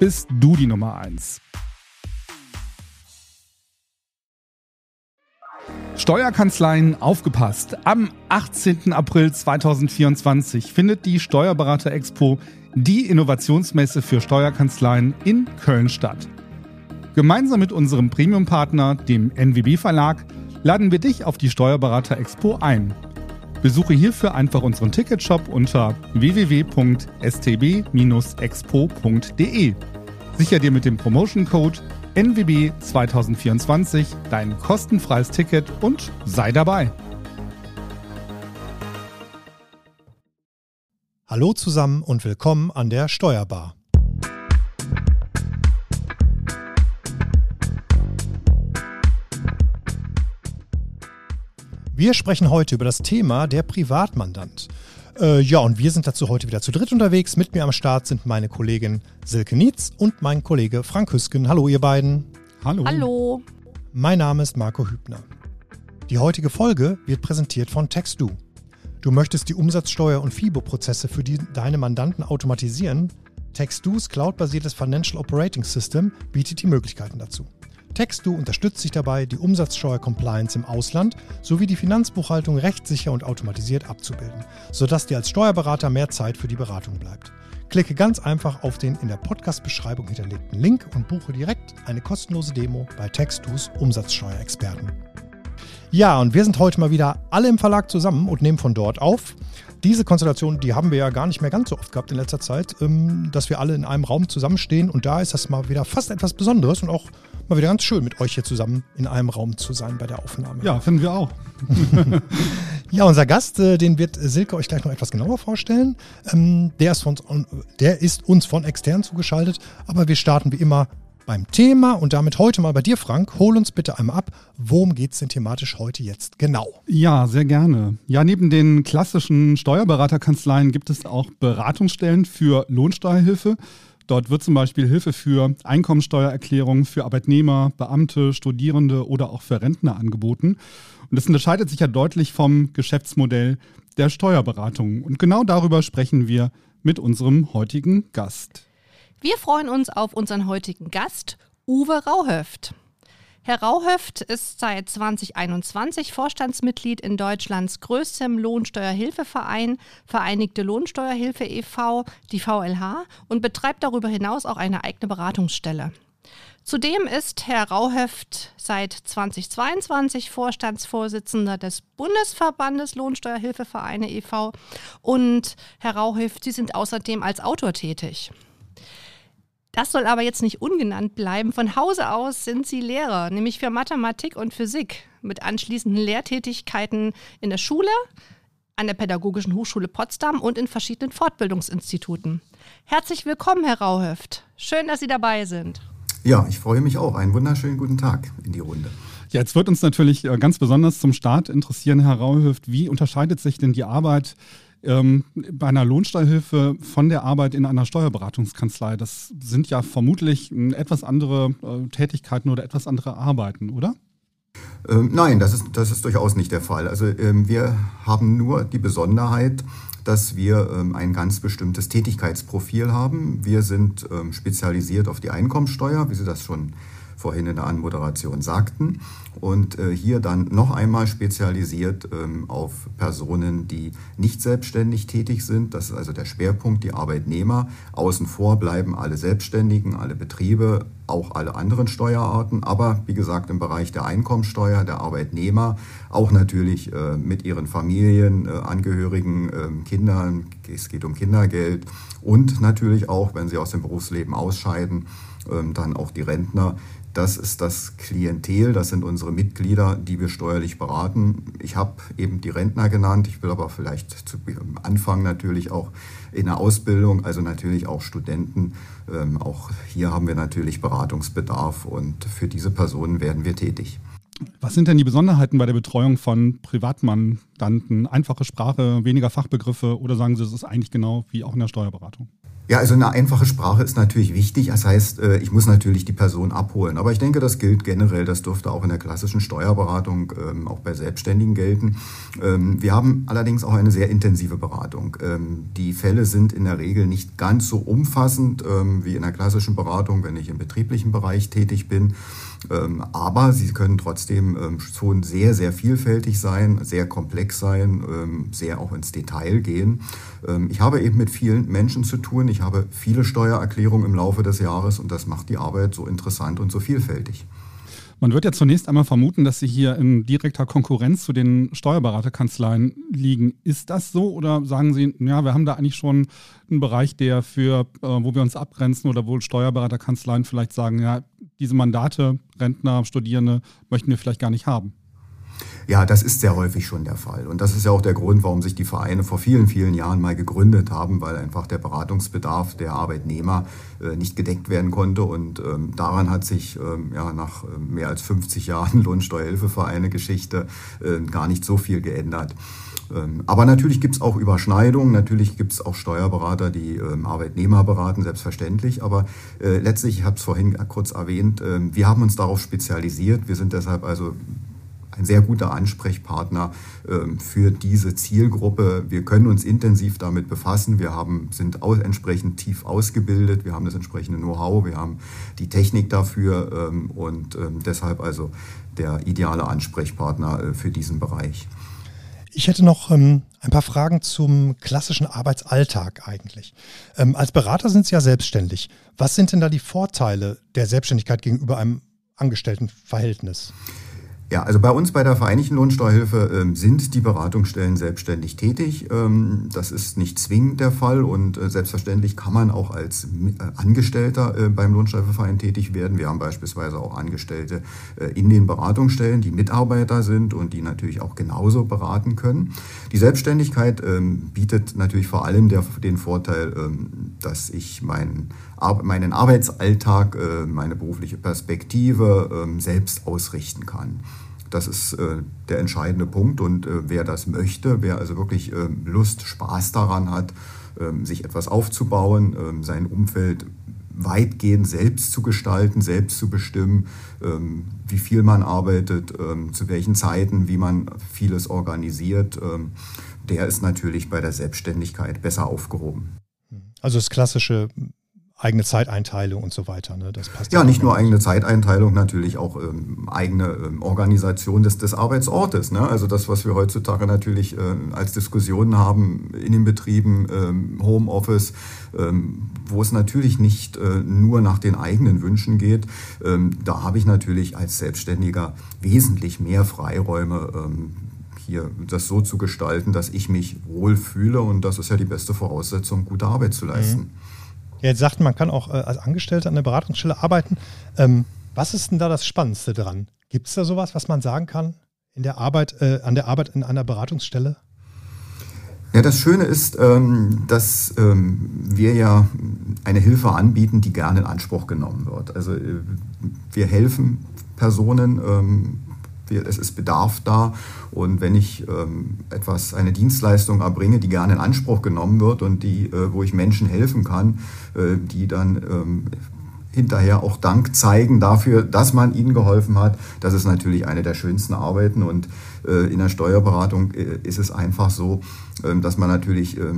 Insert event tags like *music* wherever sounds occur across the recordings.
bist du die Nummer 1. Steuerkanzleien aufgepasst. Am 18. April 2024 findet die Steuerberater Expo, die Innovationsmesse für Steuerkanzleien in Köln statt. Gemeinsam mit unserem Premium-Partner, dem NWB Verlag, laden wir dich auf die Steuerberater Expo ein. Besuche hierfür einfach unseren Ticketshop unter www.stb-expo.de. Sicher dir mit dem Promotion Code NWB 2024 dein kostenfreies Ticket und sei dabei. Hallo zusammen und willkommen an der Steuerbar. Wir sprechen heute über das Thema der Privatmandant. Äh, ja, und wir sind dazu heute wieder zu dritt unterwegs. Mit mir am Start sind meine Kollegin Silke Nietz und mein Kollege Frank Hüsken. Hallo, ihr beiden. Hallo. Hallo. Mein Name ist Marco Hübner. Die heutige Folge wird präsentiert von TextDo. Du möchtest die Umsatzsteuer- und FIBO-Prozesse für die, deine Mandanten automatisieren? TextDo's cloud-basiertes Financial Operating System bietet die Möglichkeiten dazu. Textu unterstützt sich dabei, die Umsatzsteuer-Compliance im Ausland sowie die Finanzbuchhaltung rechtssicher und automatisiert abzubilden, sodass dir als Steuerberater mehr Zeit für die Beratung bleibt. Klicke ganz einfach auf den in der Podcast-Beschreibung hinterlegten Link und buche direkt eine kostenlose Demo bei Textus Umsatzsteuerexperten. Ja, und wir sind heute mal wieder alle im Verlag zusammen und nehmen von dort auf. Diese Konstellation, die haben wir ja gar nicht mehr ganz so oft gehabt in letzter Zeit, ähm, dass wir alle in einem Raum zusammenstehen und da ist das mal wieder fast etwas Besonderes und auch mal wieder ganz schön, mit euch hier zusammen in einem Raum zu sein bei der Aufnahme. Ja, finden wir auch. *laughs* ja, unser Gast, äh, den wird Silke euch gleich noch etwas genauer vorstellen. Ähm, der, ist von, der ist uns von extern zugeschaltet, aber wir starten wie immer beim Thema und damit heute mal bei dir, Frank. Hol uns bitte einmal ab, worum geht es denn thematisch heute jetzt genau? Ja, sehr gerne. Ja, neben den klassischen Steuerberaterkanzleien gibt es auch Beratungsstellen für Lohnsteuerhilfe. Dort wird zum Beispiel Hilfe für Einkommensteuererklärungen für Arbeitnehmer, Beamte, Studierende oder auch für Rentner angeboten. Und das unterscheidet sich ja deutlich vom Geschäftsmodell der Steuerberatung. Und genau darüber sprechen wir mit unserem heutigen Gast. Wir freuen uns auf unseren heutigen Gast, Uwe Rauhöft. Herr Rauhöft ist seit 2021 Vorstandsmitglied in Deutschlands größtem Lohnsteuerhilfeverein, Vereinigte Lohnsteuerhilfe e.V., die VLH, und betreibt darüber hinaus auch eine eigene Beratungsstelle. Zudem ist Herr Rauhöft seit 2022 Vorstandsvorsitzender des Bundesverbandes Lohnsteuerhilfevereine e.V. Und Herr Rauhöft, Sie sind außerdem als Autor tätig. Das soll aber jetzt nicht ungenannt bleiben. Von Hause aus sind sie Lehrer, nämlich für Mathematik und Physik, mit anschließenden Lehrtätigkeiten in der Schule, an der Pädagogischen Hochschule Potsdam und in verschiedenen Fortbildungsinstituten. Herzlich willkommen, Herr Rauhöft. Schön, dass Sie dabei sind. Ja, ich freue mich auch. Einen wunderschönen guten Tag in die Runde. Ja, jetzt wird uns natürlich äh, ganz besonders zum Start interessieren, Herr Rauhöft, wie unterscheidet sich denn die Arbeit ähm, bei einer Lohnsteuerhilfe von der Arbeit in einer Steuerberatungskanzlei. Das sind ja vermutlich äh, etwas andere äh, Tätigkeiten oder etwas andere Arbeiten, oder? Ähm, nein, das ist, das ist durchaus nicht der Fall. Also ähm, wir haben nur die Besonderheit, dass wir ähm, ein ganz bestimmtes Tätigkeitsprofil haben. Wir sind ähm, spezialisiert auf die Einkommensteuer, wie Sie das schon vorhin in der Anmoderation sagten. Und äh, hier dann noch einmal spezialisiert ähm, auf Personen, die nicht selbstständig tätig sind. Das ist also der Schwerpunkt, die Arbeitnehmer. Außen vor bleiben alle Selbstständigen, alle Betriebe, auch alle anderen Steuerarten. Aber wie gesagt, im Bereich der Einkommensteuer, der Arbeitnehmer, auch natürlich äh, mit ihren Familien, äh, Angehörigen, äh, Kindern. Es geht um Kindergeld und natürlich auch, wenn sie aus dem Berufsleben ausscheiden, ähm, dann auch die Rentner. Das ist das Klientel, das sind unsere Mitglieder, die wir steuerlich beraten. Ich habe eben die Rentner genannt, ich will aber vielleicht zu Anfang natürlich auch in der Ausbildung, also natürlich auch Studenten. Ähm, auch hier haben wir natürlich Beratungsbedarf und für diese Personen werden wir tätig. Was sind denn die Besonderheiten bei der Betreuung von Privatmandanten? Einfache Sprache, weniger Fachbegriffe oder sagen Sie, es ist eigentlich genau wie auch in der Steuerberatung? Ja, also eine einfache Sprache ist natürlich wichtig. Das heißt, äh, ich muss natürlich die Person abholen. Aber ich denke, das gilt generell. Das dürfte auch in der klassischen Steuerberatung, ähm, auch bei Selbstständigen gelten. Ähm, wir haben allerdings auch eine sehr intensive Beratung. Ähm, die Fälle sind in der Regel nicht ganz so umfassend wie in der klassischen Beratung, wenn ich im betrieblichen Bereich tätig bin. Aber sie können trotzdem schon sehr, sehr vielfältig sein, sehr komplex sein, sehr auch ins Detail gehen. Ich habe eben mit vielen Menschen zu tun. Ich habe viele Steuererklärungen im Laufe des Jahres und das macht die Arbeit so interessant und so vielfältig. Man wird ja zunächst einmal vermuten, dass Sie hier in direkter Konkurrenz zu den Steuerberaterkanzleien liegen. Ist das so oder sagen Sie, ja, wir haben da eigentlich schon einen Bereich, der für, äh, wo wir uns abgrenzen oder wo Steuerberaterkanzleien vielleicht sagen, ja, diese Mandate, Rentner, Studierende möchten wir vielleicht gar nicht haben? Ja, das ist sehr häufig schon der Fall. Und das ist ja auch der Grund, warum sich die Vereine vor vielen, vielen Jahren mal gegründet haben, weil einfach der Beratungsbedarf der Arbeitnehmer äh, nicht gedeckt werden konnte. Und ähm, daran hat sich ähm, ja, nach äh, mehr als 50 Jahren *laughs* Lohnsteuerhilfevereine-Geschichte äh, gar nicht so viel geändert. Ähm, aber natürlich gibt es auch Überschneidungen, natürlich gibt es auch Steuerberater, die ähm, Arbeitnehmer beraten, selbstverständlich. Aber äh, letztlich, ich habe es vorhin kurz erwähnt, äh, wir haben uns darauf spezialisiert. Wir sind deshalb also ein sehr guter Ansprechpartner ähm, für diese Zielgruppe. Wir können uns intensiv damit befassen. Wir haben, sind entsprechend tief ausgebildet. Wir haben das entsprechende Know-how. Wir haben die Technik dafür ähm, und ähm, deshalb also der ideale Ansprechpartner äh, für diesen Bereich. Ich hätte noch ähm, ein paar Fragen zum klassischen Arbeitsalltag eigentlich. Ähm, als Berater sind Sie ja selbstständig. Was sind denn da die Vorteile der Selbstständigkeit gegenüber einem Angestelltenverhältnis? Ja, also bei uns bei der Vereinigten Lohnsteuerhilfe ähm, sind die Beratungsstellen selbstständig tätig. Ähm, das ist nicht zwingend der Fall und äh, selbstverständlich kann man auch als äh, Angestellter äh, beim Lohnsteuerverein tätig werden. Wir haben beispielsweise auch Angestellte äh, in den Beratungsstellen, die Mitarbeiter sind und die natürlich auch genauso beraten können. Die Selbstständigkeit ähm, bietet natürlich vor allem der, den Vorteil, ähm, dass ich meinen meinen Arbeitsalltag, äh, meine berufliche Perspektive ähm, selbst ausrichten kann. Das ist äh, der entscheidende Punkt. Und äh, wer das möchte, wer also wirklich äh, Lust, Spaß daran hat, ähm, sich etwas aufzubauen, ähm, sein Umfeld weitgehend selbst zu gestalten, selbst zu bestimmen, ähm, wie viel man arbeitet, zu welchen Zeiten, wie man vieles organisiert, der ist natürlich bei der Selbstständigkeit besser aufgehoben. Also das klassische eigene Zeiteinteilung und so weiter. Ne? Das passt ja, nicht nur eigene Zeiteinteilung, natürlich auch ähm, eigene ähm, Organisation des, des Arbeitsortes. Ne? Also das, was wir heutzutage natürlich äh, als Diskussionen haben in den Betrieben, ähm, Homeoffice, ähm, wo es natürlich nicht äh, nur nach den eigenen Wünschen geht. Ähm, da habe ich natürlich als Selbstständiger wesentlich mehr Freiräume ähm, hier das so zu gestalten, dass ich mich wohlfühle und das ist ja die beste Voraussetzung, gute Arbeit zu leisten. Jetzt sagt man kann auch äh, als Angestellter an der Beratungsstelle arbeiten. Ähm, was ist denn da das Spannendste dran? Gibt es da sowas, was man sagen kann in der Arbeit, äh, an der Arbeit in einer Beratungsstelle? Ja, das Schöne ist, ähm, dass ähm, wir ja eine Hilfe anbieten, die gerne in Anspruch genommen wird. Also äh, wir helfen Personen, ähm, es ist Bedarf da. Und wenn ich ähm, etwas, eine Dienstleistung erbringe, die gerne in Anspruch genommen wird und die, äh, wo ich Menschen helfen kann, äh, die dann ähm, hinterher auch Dank zeigen dafür, dass man ihnen geholfen hat. Das ist natürlich eine der schönsten Arbeiten und äh, in der Steuerberatung äh, ist es einfach so, äh, dass man natürlich äh,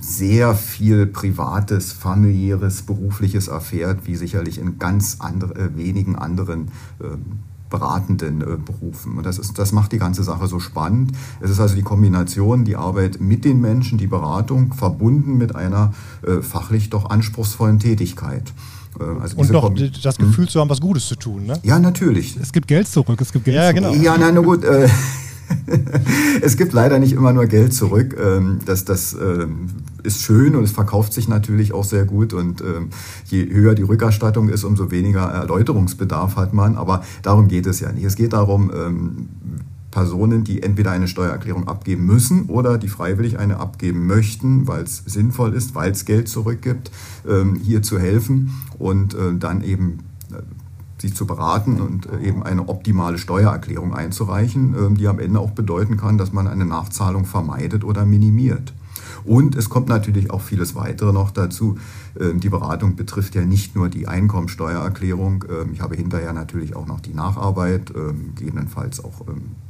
sehr viel Privates, familiäres, berufliches erfährt, wie sicherlich in ganz andere, äh, wenigen anderen ähm, beratenden äh, Berufen. Und das, ist, das macht die ganze Sache so spannend. Es ist also die Kombination, die Arbeit mit den Menschen, die Beratung, verbunden mit einer äh, fachlich doch anspruchsvollen Tätigkeit. Äh, also und doch das Gefühl hm? zu haben, was Gutes zu tun. Ne? Ja, natürlich. Es gibt Geld zurück. Es gibt Geld ja, genau. Ja, nein, na gut. Äh, *laughs* es gibt leider nicht immer nur Geld zurück. Ähm, das, das ähm, ist schön und es verkauft sich natürlich auch sehr gut und ähm, je höher die Rückerstattung ist, umso weniger Erläuterungsbedarf hat man. Aber darum geht es ja nicht. Es geht darum, Personen, die entweder eine Steuererklärung abgeben müssen oder die freiwillig eine abgeben möchten, weil es sinnvoll ist, weil es Geld zurückgibt, hier zu helfen und äh, dann eben sie zu beraten und äh, eben eine optimale Steuererklärung einzureichen, ähm, die am Ende auch bedeuten kann, dass man eine Nachzahlung vermeidet oder minimiert. Und es kommt natürlich auch vieles weitere noch dazu. Ähm, die Beratung betrifft ja nicht nur die Einkommensteuererklärung. Ähm, ich habe hinterher natürlich auch noch die Nacharbeit, ähm, gegebenenfalls auch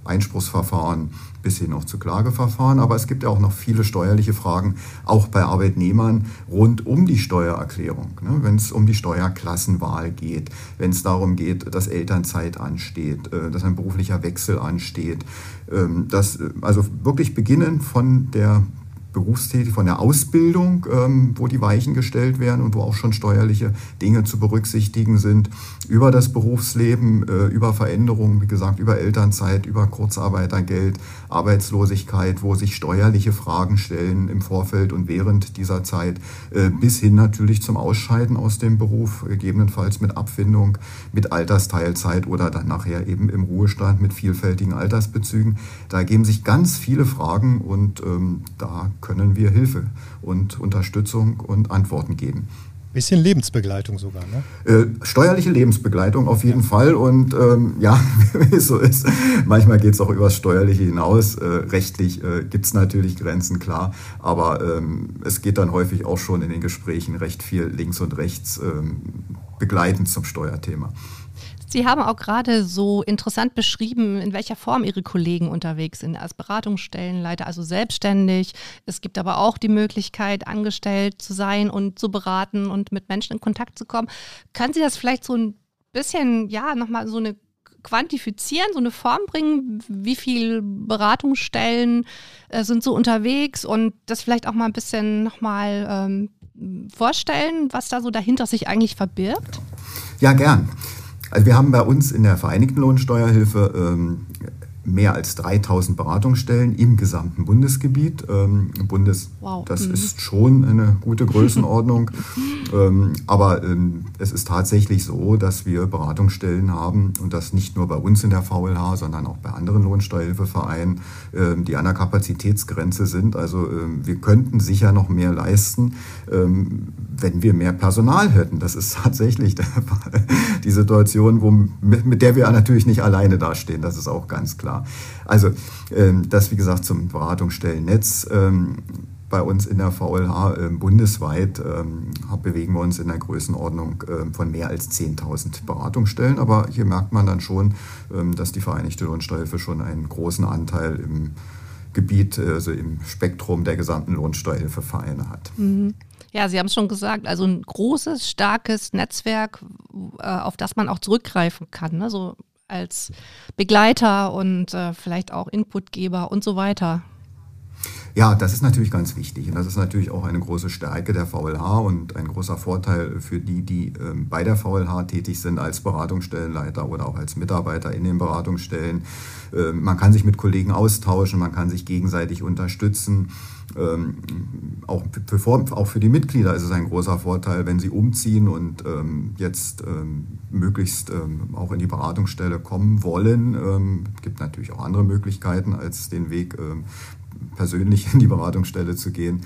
Einspruchsverfahren bis hin auch zu Klageverfahren. Aber es gibt ja auch noch viele steuerliche Fragen, auch bei Arbeitnehmern rund um die Steuererklärung. Ne? Wenn es um die Steuerklassenwahl geht, wenn es darum geht, dass Elternzeit ansteht, äh, dass ein beruflicher Wechsel ansteht, dass äh, also wirklich beginnen von der berufstätig, von der Ausbildung, ähm, wo die Weichen gestellt werden und wo auch schon steuerliche Dinge zu berücksichtigen sind, über das Berufsleben, äh, über Veränderungen, wie gesagt, über Elternzeit, über Kurzarbeitergeld, Arbeitslosigkeit, wo sich steuerliche Fragen stellen im Vorfeld und während dieser Zeit, äh, bis hin natürlich zum Ausscheiden aus dem Beruf, gegebenenfalls mit Abfindung, mit Altersteilzeit oder dann nachher eben im Ruhestand mit vielfältigen Altersbezügen. Da ergeben sich ganz viele Fragen und ähm, da können wir Hilfe und Unterstützung und Antworten geben. Bisschen Lebensbegleitung sogar, ne? Äh, steuerliche Lebensbegleitung auf jeden ja. Fall. Und ähm, ja, *laughs* wie es so ist, manchmal geht es auch übers Steuerliche hinaus. Äh, rechtlich äh, gibt es natürlich Grenzen, klar. Aber ähm, es geht dann häufig auch schon in den Gesprächen recht viel links und rechts ähm, begleitend zum Steuerthema. Sie haben auch gerade so interessant beschrieben, in welcher Form Ihre Kollegen unterwegs sind, als Beratungsstellenleiter, also selbstständig. Es gibt aber auch die Möglichkeit, angestellt zu sein und zu beraten und mit Menschen in Kontakt zu kommen. Können Sie das vielleicht so ein bisschen, ja, nochmal so eine quantifizieren, so eine Form bringen, wie viele Beratungsstellen äh, sind so unterwegs und das vielleicht auch mal ein bisschen nochmal ähm, vorstellen, was da so dahinter sich eigentlich verbirgt? Ja, gern. Also wir haben bei uns in der Vereinigten Lohnsteuerhilfe ähm, mehr als 3000 Beratungsstellen im gesamten Bundesgebiet. Ähm, Bundes, wow. Das mhm. ist schon eine gute Größenordnung. *laughs* ähm, aber ähm, es ist tatsächlich so, dass wir Beratungsstellen haben und das nicht nur bei uns in der VLH, sondern auch bei anderen Lohnsteuerhilfevereinen, ähm, die an der Kapazitätsgrenze sind. Also ähm, wir könnten sicher noch mehr leisten, ähm, wenn wir mehr Personal hätten. Das ist *laughs* tatsächlich die Situation, wo, mit, mit der wir natürlich nicht alleine dastehen. Das ist auch ganz klar. Also ähm, das, wie gesagt, zum Beratungsstellennetz. Bei uns in der VLH äh, bundesweit ähm, bewegen wir uns in der Größenordnung äh, von mehr als 10.000 Beratungsstellen. Aber hier merkt man dann schon, ähm, dass die Vereinigte Lohnsteuerhilfe schon einen großen Anteil im Gebiet, also im Spektrum der gesamten Lohnsteuerhilfevereine hat. Mhm. Ja, Sie haben es schon gesagt, also ein großes, starkes Netzwerk, äh, auf das man auch zurückgreifen kann. Ne? So als Begleiter und äh, vielleicht auch Inputgeber und so weiter. Ja, das ist natürlich ganz wichtig und das ist natürlich auch eine große Stärke der VLH und ein großer Vorteil für die, die ähm, bei der VLH tätig sind als Beratungsstellenleiter oder auch als Mitarbeiter in den Beratungsstellen. Ähm, man kann sich mit Kollegen austauschen, man kann sich gegenseitig unterstützen. Ähm, auch, für, auch für die Mitglieder ist es ein großer Vorteil, wenn sie umziehen und ähm, jetzt ähm, möglichst ähm, auch in die Beratungsstelle kommen wollen. Es gibt natürlich auch andere Möglichkeiten, als den Weg persönlich in die Beratungsstelle zu gehen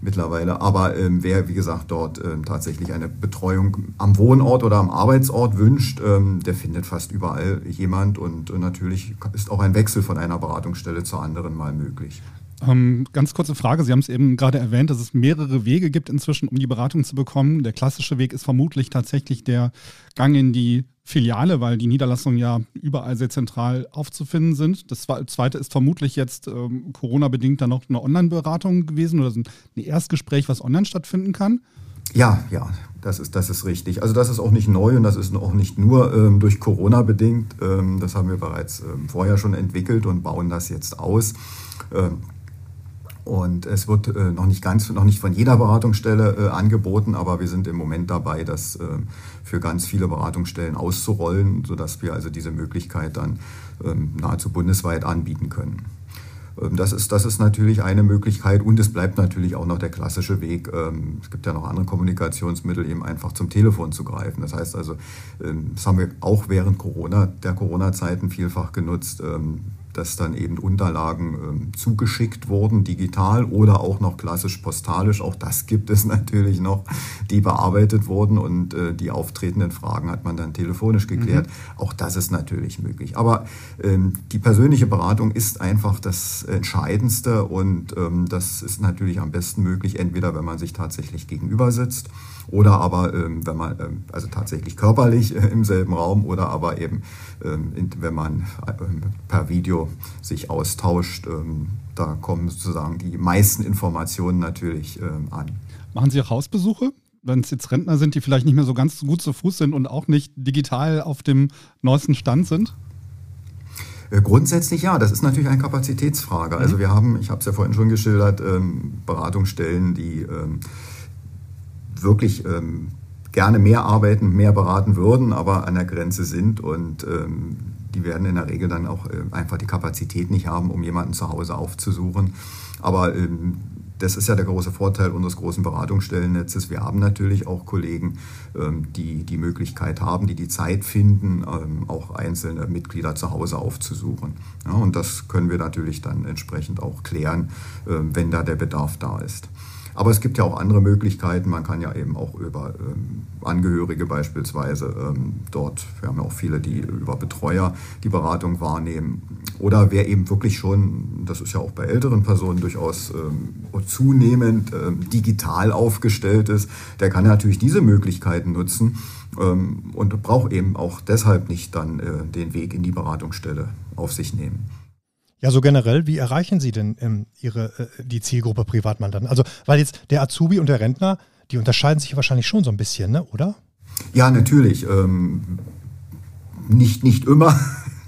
mittlerweile. Aber ähm, wer, wie gesagt, dort ähm, tatsächlich eine Betreuung am Wohnort oder am Arbeitsort wünscht, ähm, der findet fast überall jemand. Und äh, natürlich ist auch ein Wechsel von einer Beratungsstelle zur anderen mal möglich. Ähm, ganz kurze Frage. Sie haben es eben gerade erwähnt, dass es mehrere Wege gibt inzwischen, um die Beratung zu bekommen. Der klassische Weg ist vermutlich tatsächlich der Gang in die Filiale, weil die Niederlassungen ja überall sehr zentral aufzufinden sind. Das zweite ist vermutlich jetzt ähm, Corona-bedingt dann noch eine Online-Beratung gewesen oder ein Erstgespräch, was online stattfinden kann. Ja, ja, das ist, das ist richtig. Also das ist auch nicht neu und das ist auch nicht nur ähm, durch Corona bedingt. Ähm, das haben wir bereits ähm, vorher schon entwickelt und bauen das jetzt aus. Und es wird äh, noch nicht ganz, noch nicht von jeder Beratungsstelle äh, angeboten, aber wir sind im Moment dabei, das äh, für ganz viele Beratungsstellen auszurollen, sodass wir also diese Möglichkeit dann ähm, nahezu bundesweit anbieten können. Ähm, das ist, das ist natürlich eine Möglichkeit und es bleibt natürlich auch noch der klassische Weg. Ähm, es gibt ja noch andere Kommunikationsmittel, eben einfach zum Telefon zu greifen. Das heißt also, das haben wir auch während Corona, der Corona-Zeiten vielfach genutzt dass dann eben Unterlagen ähm, zugeschickt wurden, digital oder auch noch klassisch postalisch. Auch das gibt es *laughs* natürlich noch, die bearbeitet wurden und äh, die auftretenden Fragen hat man dann telefonisch geklärt. Mhm. Auch das ist natürlich möglich. Aber ähm, die persönliche Beratung ist einfach das Entscheidendste und ähm, das ist natürlich am besten möglich, entweder wenn man sich tatsächlich gegenüber sitzt oder aber ähm, wenn man ähm, also tatsächlich körperlich äh, im selben Raum oder aber eben ähm, wenn man ähm, per Video sich austauscht. Ähm, da kommen sozusagen die meisten Informationen natürlich an. Machen Sie auch Hausbesuche? Wenn es jetzt Rentner sind, die vielleicht nicht mehr so ganz gut zu Fuß sind und auch nicht digital auf dem neuesten Stand sind? Äh, grundsätzlich ja, das ist natürlich eine Kapazitätsfrage. Also mhm. wir haben, ich habe es ja vorhin schon geschildert, Beratungsstellen, die wirklich gerne mehr arbeiten, mehr beraten würden, aber an der Grenze sind und ähm, die werden in der Regel dann auch äh, einfach die Kapazität nicht haben, um jemanden zu Hause aufzusuchen. Aber ähm, das ist ja der große Vorteil unseres großen Beratungsstellennetzes. Wir haben natürlich auch Kollegen, ähm, die die Möglichkeit haben, die die Zeit finden, ähm, auch einzelne Mitglieder zu Hause aufzusuchen. Und das können wir natürlich dann entsprechend auch klären, ähm, wenn da der Bedarf da ist. Aber es gibt ja auch andere Möglichkeiten. Man kann ja eben auch über ähm, Angehörige beispielsweise ähm, dort, wir haben ja auch viele, die über Betreuer die Beratung wahrnehmen. Oder wer eben wirklich schon, das ist ja auch bei älteren Personen durchaus ähm, zunehmend ähm, digital aufgestellt ist, der kann natürlich diese Möglichkeiten nutzen ähm, und braucht eben auch deshalb nicht dann äh, den Weg in die Beratungsstelle auf sich nehmen. Ja, so generell, wie erreichen Sie denn ähm, Ihre, äh, die Zielgruppe Privatmandanten? Also, weil jetzt der Azubi und der Rentner, die unterscheiden sich wahrscheinlich schon so ein bisschen, ne? oder? Ja, natürlich. Ähm, nicht, nicht immer.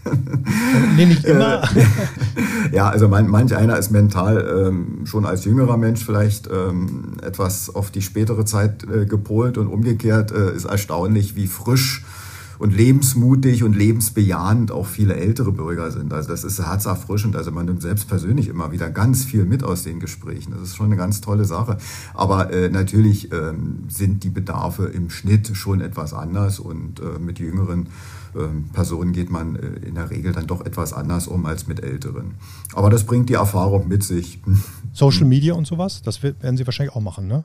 *laughs* nee, nicht immer. ja, also man, manch einer ist mental ähm, schon als jüngerer Mensch vielleicht ähm, etwas auf die spätere Zeit äh, gepolt und umgekehrt äh, ist erstaunlich, wie frisch und lebensmutig und lebensbejahend auch viele ältere Bürger sind. Also das ist herzerfrischend. Also man nimmt selbst persönlich immer wieder ganz viel mit aus den Gesprächen. Das ist schon eine ganz tolle Sache. Aber äh, natürlich ähm, sind die Bedarfe im Schnitt schon etwas anders und äh, mit jüngeren ähm, Personen geht man äh, in der Regel dann doch etwas anders um als mit älteren. Aber das bringt die Erfahrung mit sich. Social Media und sowas, das werden Sie wahrscheinlich auch machen, ne?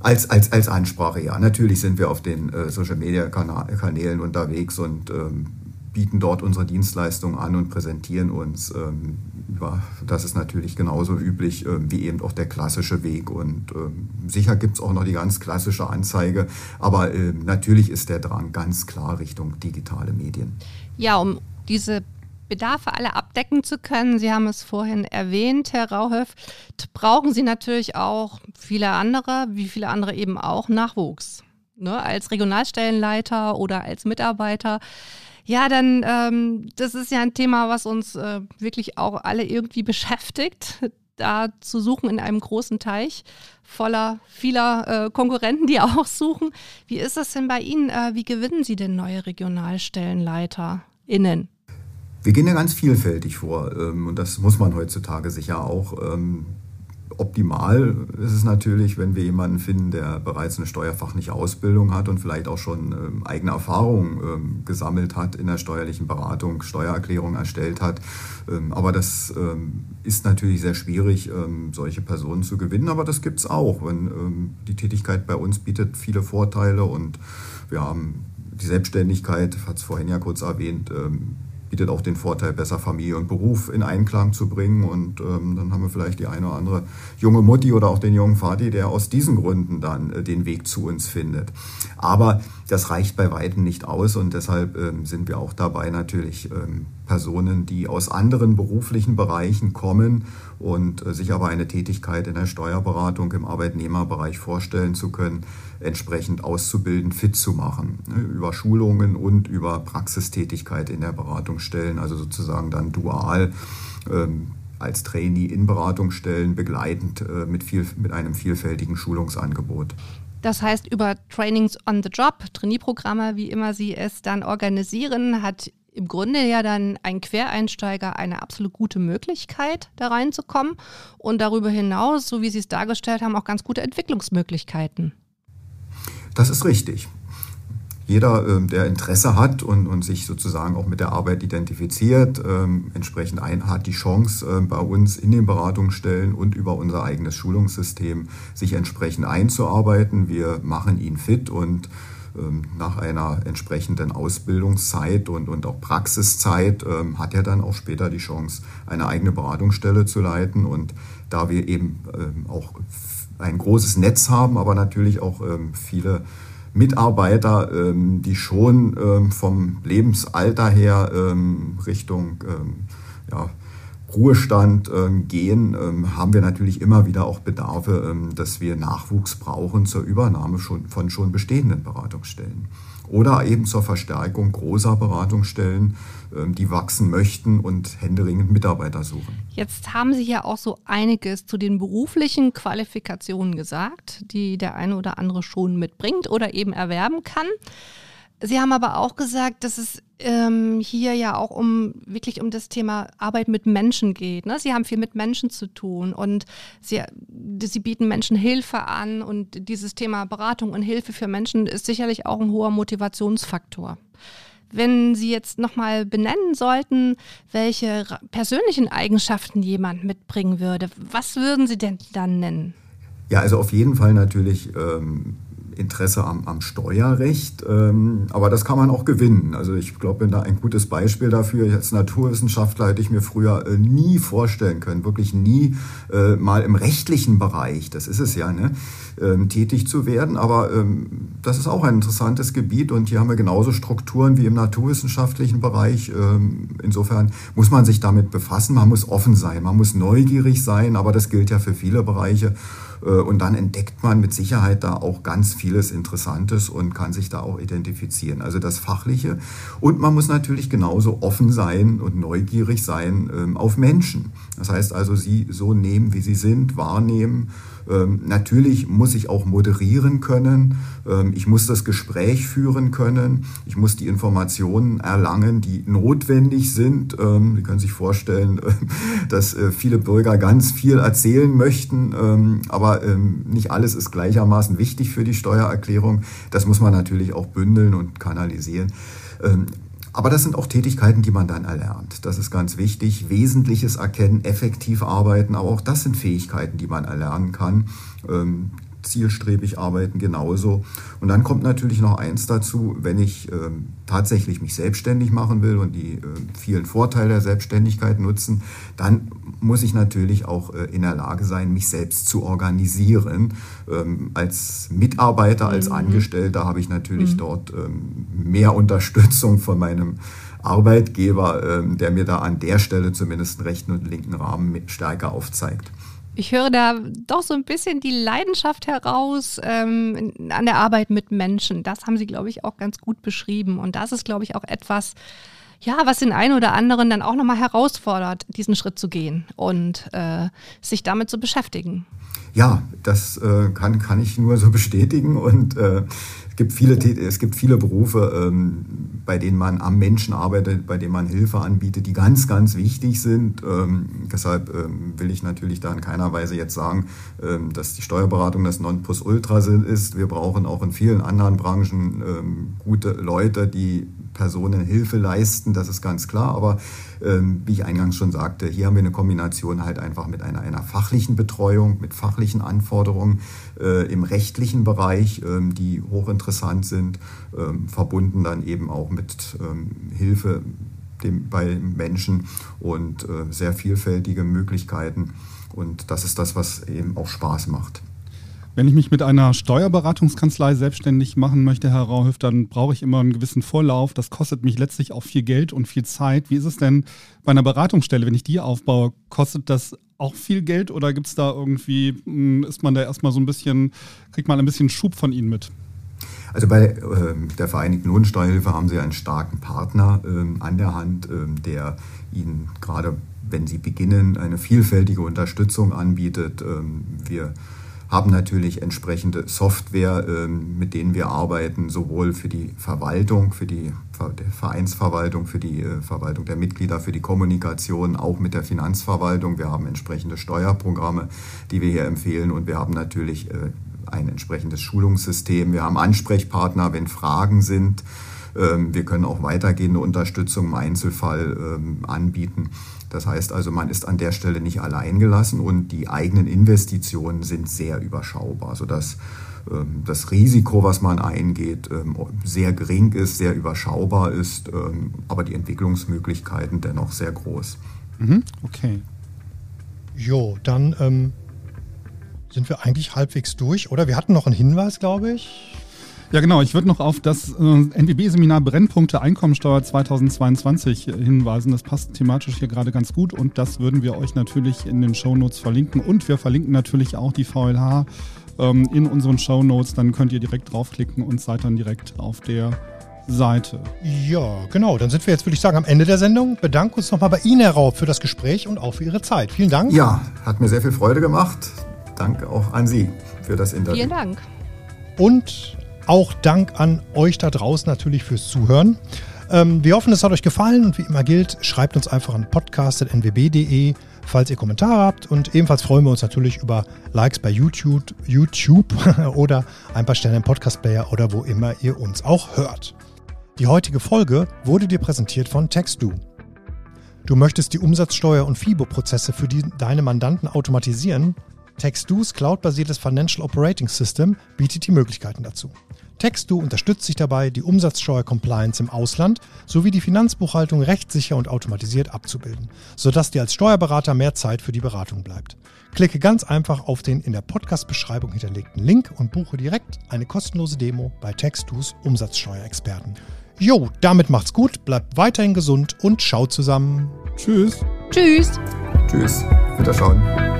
Als, als, als Ansprache, ja. Natürlich sind wir auf den äh, Social Media Kanälen unterwegs und ähm, bieten dort unsere Dienstleistungen an und präsentieren uns. Ähm, ja, das ist natürlich genauso üblich äh, wie eben auch der klassische Weg. Und äh, sicher gibt es auch noch die ganz klassische Anzeige, aber äh, natürlich ist der Drang ganz klar Richtung digitale Medien. Ja, um diese Bedarfe alle abdecken zu können, Sie haben es vorhin erwähnt, Herr Rauhöf, brauchen Sie natürlich auch viele andere, wie viele andere eben auch, Nachwuchs. Ne? Als Regionalstellenleiter oder als Mitarbeiter. Ja, dann, ähm, das ist ja ein Thema, was uns äh, wirklich auch alle irgendwie *laughs* beschäftigt, da zu suchen in einem großen Teich voller vieler äh, Konkurrenten, die *laughs* auch suchen. Wie ist das denn bei Ihnen? Äh, wie gewinnen Sie denn neue RegionalstellenleiterInnen? Wir gehen ja ganz vielfältig vor ähm, und das muss man heutzutage sicher auch. Ähm, optimal ist es natürlich, wenn wir jemanden finden, der bereits eine steuerfachliche Ausbildung hat und vielleicht auch schon ähm, eigene Erfahrungen gesammelt hat in der steuerlichen Beratung, Steuererklärung erstellt hat. aber das ist natürlich sehr schwierig, solche Personen zu gewinnen. Aber das gibt es auch. Wenn, die Tätigkeit bei uns bietet viele Vorteile und wir haben die Selbstständigkeit, hat es vorhin ja kurz erwähnt, bietet auch den Vorteil, besser Familie und Beruf in Einklang zu bringen. Und ähm, dann haben wir vielleicht die eine oder andere junge Mutti oder auch den jungen Vati, der aus diesen Gründen dann äh, den Weg zu uns findet. Aber das reicht bei weitem nicht aus und deshalb ähm, sind wir auch dabei, natürlich ähm, Personen, die aus anderen beruflichen Bereichen kommen und äh, sich aber eine Tätigkeit in der Steuerberatung im Arbeitnehmerbereich vorstellen zu können, entsprechend auszubilden, fit zu machen. Ne, über Schulungen und über Praxistätigkeit in der Beratungsstellen, also sozusagen dann dual ähm, als Trainee in Beratungsstellen begleitend äh, mit, viel, mit einem vielfältigen Schulungsangebot. Das heißt, über Trainings on the Job, Trainee-Programme, wie immer Sie es dann organisieren, hat im Grunde ja dann ein Quereinsteiger eine absolut gute Möglichkeit, da reinzukommen und darüber hinaus, so wie Sie es dargestellt haben, auch ganz gute Entwicklungsmöglichkeiten. Das ist richtig. Jeder, ähm, der Interesse hat und, und sich sozusagen auch mit der Arbeit identifiziert, ähm, entsprechend ein, hat die Chance, äh, bei uns in den Beratungsstellen und über unser eigenes Schulungssystem sich entsprechend einzuarbeiten. Wir machen ihn fit und ähm, nach einer entsprechenden Ausbildungszeit und, und auch Praxiszeit ähm, hat er dann auch später die Chance, eine eigene Beratungsstelle zu leiten. Und da wir eben ähm, auch ein großes Netz haben, aber natürlich auch viele Mitarbeiter, die schon vom Lebensalter her Richtung ja, Ruhestand ähm, gehen, ähm, haben wir natürlich immer wieder auch Bedarfe, ähm, dass wir Nachwuchs brauchen zur Übernahme schon, von schon bestehenden Beratungsstellen. Oder eben zur Verstärkung großer Beratungsstellen, die wachsen möchten und händeringend Mitarbeiter suchen. Jetzt haben Sie ja auch so einiges zu den beruflichen Qualifikationen gesagt, die der eine oder andere schon mitbringt oder eben erwerben kann. Sie haben aber auch gesagt, dass es ähm, hier ja auch um wirklich um das Thema Arbeit mit Menschen geht. Ne? Sie haben viel mit Menschen zu tun und sie, sie bieten Menschen Hilfe an und dieses Thema Beratung und Hilfe für Menschen ist sicherlich auch ein hoher Motivationsfaktor. Wenn Sie jetzt nochmal benennen sollten, welche persönlichen Eigenschaften jemand mitbringen würde, was würden Sie denn dann nennen? Ja, also auf jeden Fall natürlich ähm, Interesse am, am Steuerrecht, ähm, aber das kann man auch gewinnen. Also ich glaube, bin da ein gutes Beispiel dafür. Als Naturwissenschaftler hätte ich mir früher äh, nie vorstellen können, wirklich nie äh, mal im rechtlichen Bereich, das ist es ja, ne, ähm, tätig zu werden. Aber ähm, das ist auch ein interessantes Gebiet und hier haben wir genauso Strukturen wie im naturwissenschaftlichen Bereich. Ähm, insofern muss man sich damit befassen, man muss offen sein, man muss neugierig sein, aber das gilt ja für viele Bereiche. Äh, und dann entdeckt man mit Sicherheit da auch ganz vieles Interessantes und kann sich da auch identifizieren. Also das Fachliche. Und man muss natürlich genauso offen sein und neugierig sein ähm, auf Menschen. Das heißt also, sie so nehmen, wie sie sind, wahrnehmen ähm, natürlich muss ich auch moderieren können. Ähm, ich muss das Gespräch führen können. Ich muss die Informationen erlangen, die notwendig sind. Ähm, Sie können sich vorstellen, *laughs* dass äh, viele Bürger ganz viel erzählen möchten, ähm, aber ähm, nicht alles ist gleichermaßen wichtig für die Steuererklärung. Das muss man natürlich auch bündeln und kanalisieren. Ähm, aber das sind auch Tätigkeiten, die man dann erlernt. Das ist ganz wichtig. Wesentliches erkennen, effektiv arbeiten, aber auch das sind Fähigkeiten, die man erlernen kann. Zielstrebig arbeiten genauso. Und dann kommt natürlich noch eins dazu, wenn ich ähm, tatsächlich mich selbstständig machen will und die äh, vielen Vorteile der Selbstständigkeit nutzen, dann muss ich natürlich auch äh, in der Lage sein, mich selbst zu organisieren. Ähm, als Mitarbeiter, als mhm. Angestellter habe ich natürlich mhm. dort ähm, mehr Unterstützung von meinem Arbeitgeber, ähm, der mir da an der Stelle zumindest einen rechten und linken Rahmen stärker aufzeigt. Ich höre da doch so ein bisschen die Leidenschaft heraus ähm, an der Arbeit mit Menschen. Das haben Sie, glaube ich, auch ganz gut beschrieben. Und das ist, glaube ich, auch etwas, ja, was den einen oder anderen dann auch nochmal herausfordert, diesen Schritt zu gehen und äh, sich damit zu beschäftigen. Ja, das äh, kann, kann ich nur so *laughs* bestätigen. Und äh, gibt viele, es gibt viele Berufe, ähm, bei denen man am Menschen arbeitet, bei denen man Hilfe anbietet, die ganz, ganz wichtig sind. Ähm, deshalb ähm, will ich natürlich da in keiner Weise jetzt sagen, ähm, dass die Steuerberatung das Nonplusultra ist. Wir brauchen auch in vielen anderen Branchen ähm, gute Leute, die Personen Hilfe leisten, das ist ganz klar. Aber ähm, wie ich eingangs schon sagte, hier haben wir eine Kombination halt einfach mit einer, einer fachlichen Betreuung, mit fachlichen Anforderungen äh, im rechtlichen Bereich, ähm, die hochinteressant sind, ähm, verbunden dann eben auch mit ähm, Hilfe dem, bei Menschen und äh, sehr vielfältige Möglichkeiten. Und das ist das, was eben auch Spaß macht. Wenn ich mich mit einer Steuerberatungskanzlei selbstständig machen möchte, Herr Rauhöf, dann brauche ich immer einen gewissen Vorlauf. Das kostet mich letztlich auch viel Geld und viel Zeit. Wie ist es denn bei einer Beratungsstelle, wenn ich die aufbaue? Kostet das auch viel Geld oder gibt es da irgendwie, hm, ist man da erstmal so ein bisschen, kriegt man ein bisschen Schub von Ihnen mit? Also bei äh, der Vereinigten Lohnsteuerhilfe haben Sie einen starken Partner äh, an der Hand, äh, der Ihnen gerade, wenn Sie beginnen, eine vielfältige Unterstützung anbietet. Ähm, wir haben natürlich entsprechende Software, ähm, mit denen wir arbeiten, sowohl für die Verwaltung, für die Vereinsverwaltung, für die äh, Verwaltung der Mitglieder, für die Kommunikation, auch mit der Finanzverwaltung. Wir haben entsprechende Steuerprogramme, die wir hier empfehlen und wir haben natürlich äh, ein entsprechendes Schulungssystem. Wir haben Ansprechpartner, wenn Fragen sind. Ähm, wir können auch weitergehende Unterstützung im Einzelfall ähm, anbieten. Das heißt also, man ist an der Stelle nicht allein gelassen und die eigenen Investitionen sind sehr überschaubar, sodass ähm, das Risiko, was man eingeht, sehr gering ist, sehr überschaubar ist, aber die Entwicklungsmöglichkeiten dennoch sehr groß. Mhm, okay. Jo, dann ähm, sind wir eigentlich halbwegs durch, oder? Wir hatten noch einen Hinweis, glaube ich. Ja, genau. Ich würde noch auf das äh, NWB-Seminar Brennpunkte Einkommensteuer 2022 hinweisen. Das passt thematisch hier gerade ganz gut und das würden wir euch natürlich in den Shownotes verlinken. Und wir verlinken natürlich auch die VLH ähm, in unseren Shownotes. Dann könnt ihr direkt draufklicken und seid dann direkt auf der Seite. Ja, genau. Dann sind wir jetzt, würde ich sagen, am Ende der Sendung. Bedanke uns nochmal bei Ihnen, Herr Raub, für das Gespräch und auch für Ihre Zeit. Vielen Dank. Ja, hat mir sehr viel Freude gemacht. Danke auch an Sie für das Interview. Vielen Dank. Und auch Dank an euch da draußen natürlich fürs Zuhören. Ähm, wir hoffen, es hat euch gefallen und wie immer gilt, schreibt uns einfach an podcast.nwb.de, falls ihr Kommentare habt. Und ebenfalls freuen wir uns natürlich über Likes bei YouTube, YouTube *laughs* oder ein paar Sterne im Podcast-Player oder wo immer ihr uns auch hört. Die heutige Folge wurde dir präsentiert von TextDo. Du möchtest die Umsatzsteuer- und FIBO-Prozesse für die, deine Mandanten automatisieren? TextDo's cloudbasiertes Financial Operating System bietet die Möglichkeiten dazu. TextDo unterstützt sich dabei, die Umsatzsteuer-Compliance im Ausland sowie die Finanzbuchhaltung rechtssicher und automatisiert abzubilden, sodass dir als Steuerberater mehr Zeit für die Beratung bleibt. Klicke ganz einfach auf den in der Podcast-Beschreibung hinterlegten Link und buche direkt eine kostenlose Demo bei TextDo's Umsatzsteuerexperten. Jo, damit macht's gut, bleibt weiterhin gesund und schaut zusammen. Tschüss. Tschüss. Tschüss. Wiederschauen.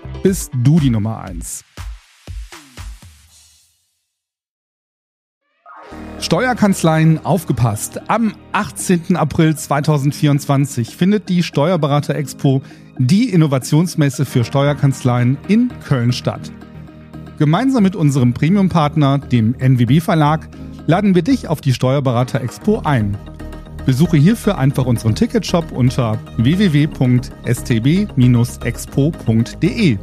bist du die Nummer 1. Steuerkanzleien aufgepasst. Am 18. April 2024 findet die Steuerberater Expo, die Innovationsmesse für Steuerkanzleien in Köln statt. Gemeinsam mit unserem Premium-Partner, dem NWB Verlag, laden wir dich auf die Steuerberater Expo ein. Besuche hierfür einfach unseren Ticketshop unter www.stb-expo.de.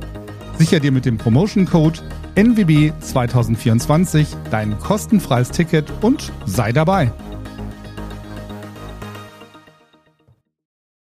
Sicher dir mit dem Promotion Code NWB 2024 dein kostenfreies Ticket und sei dabei.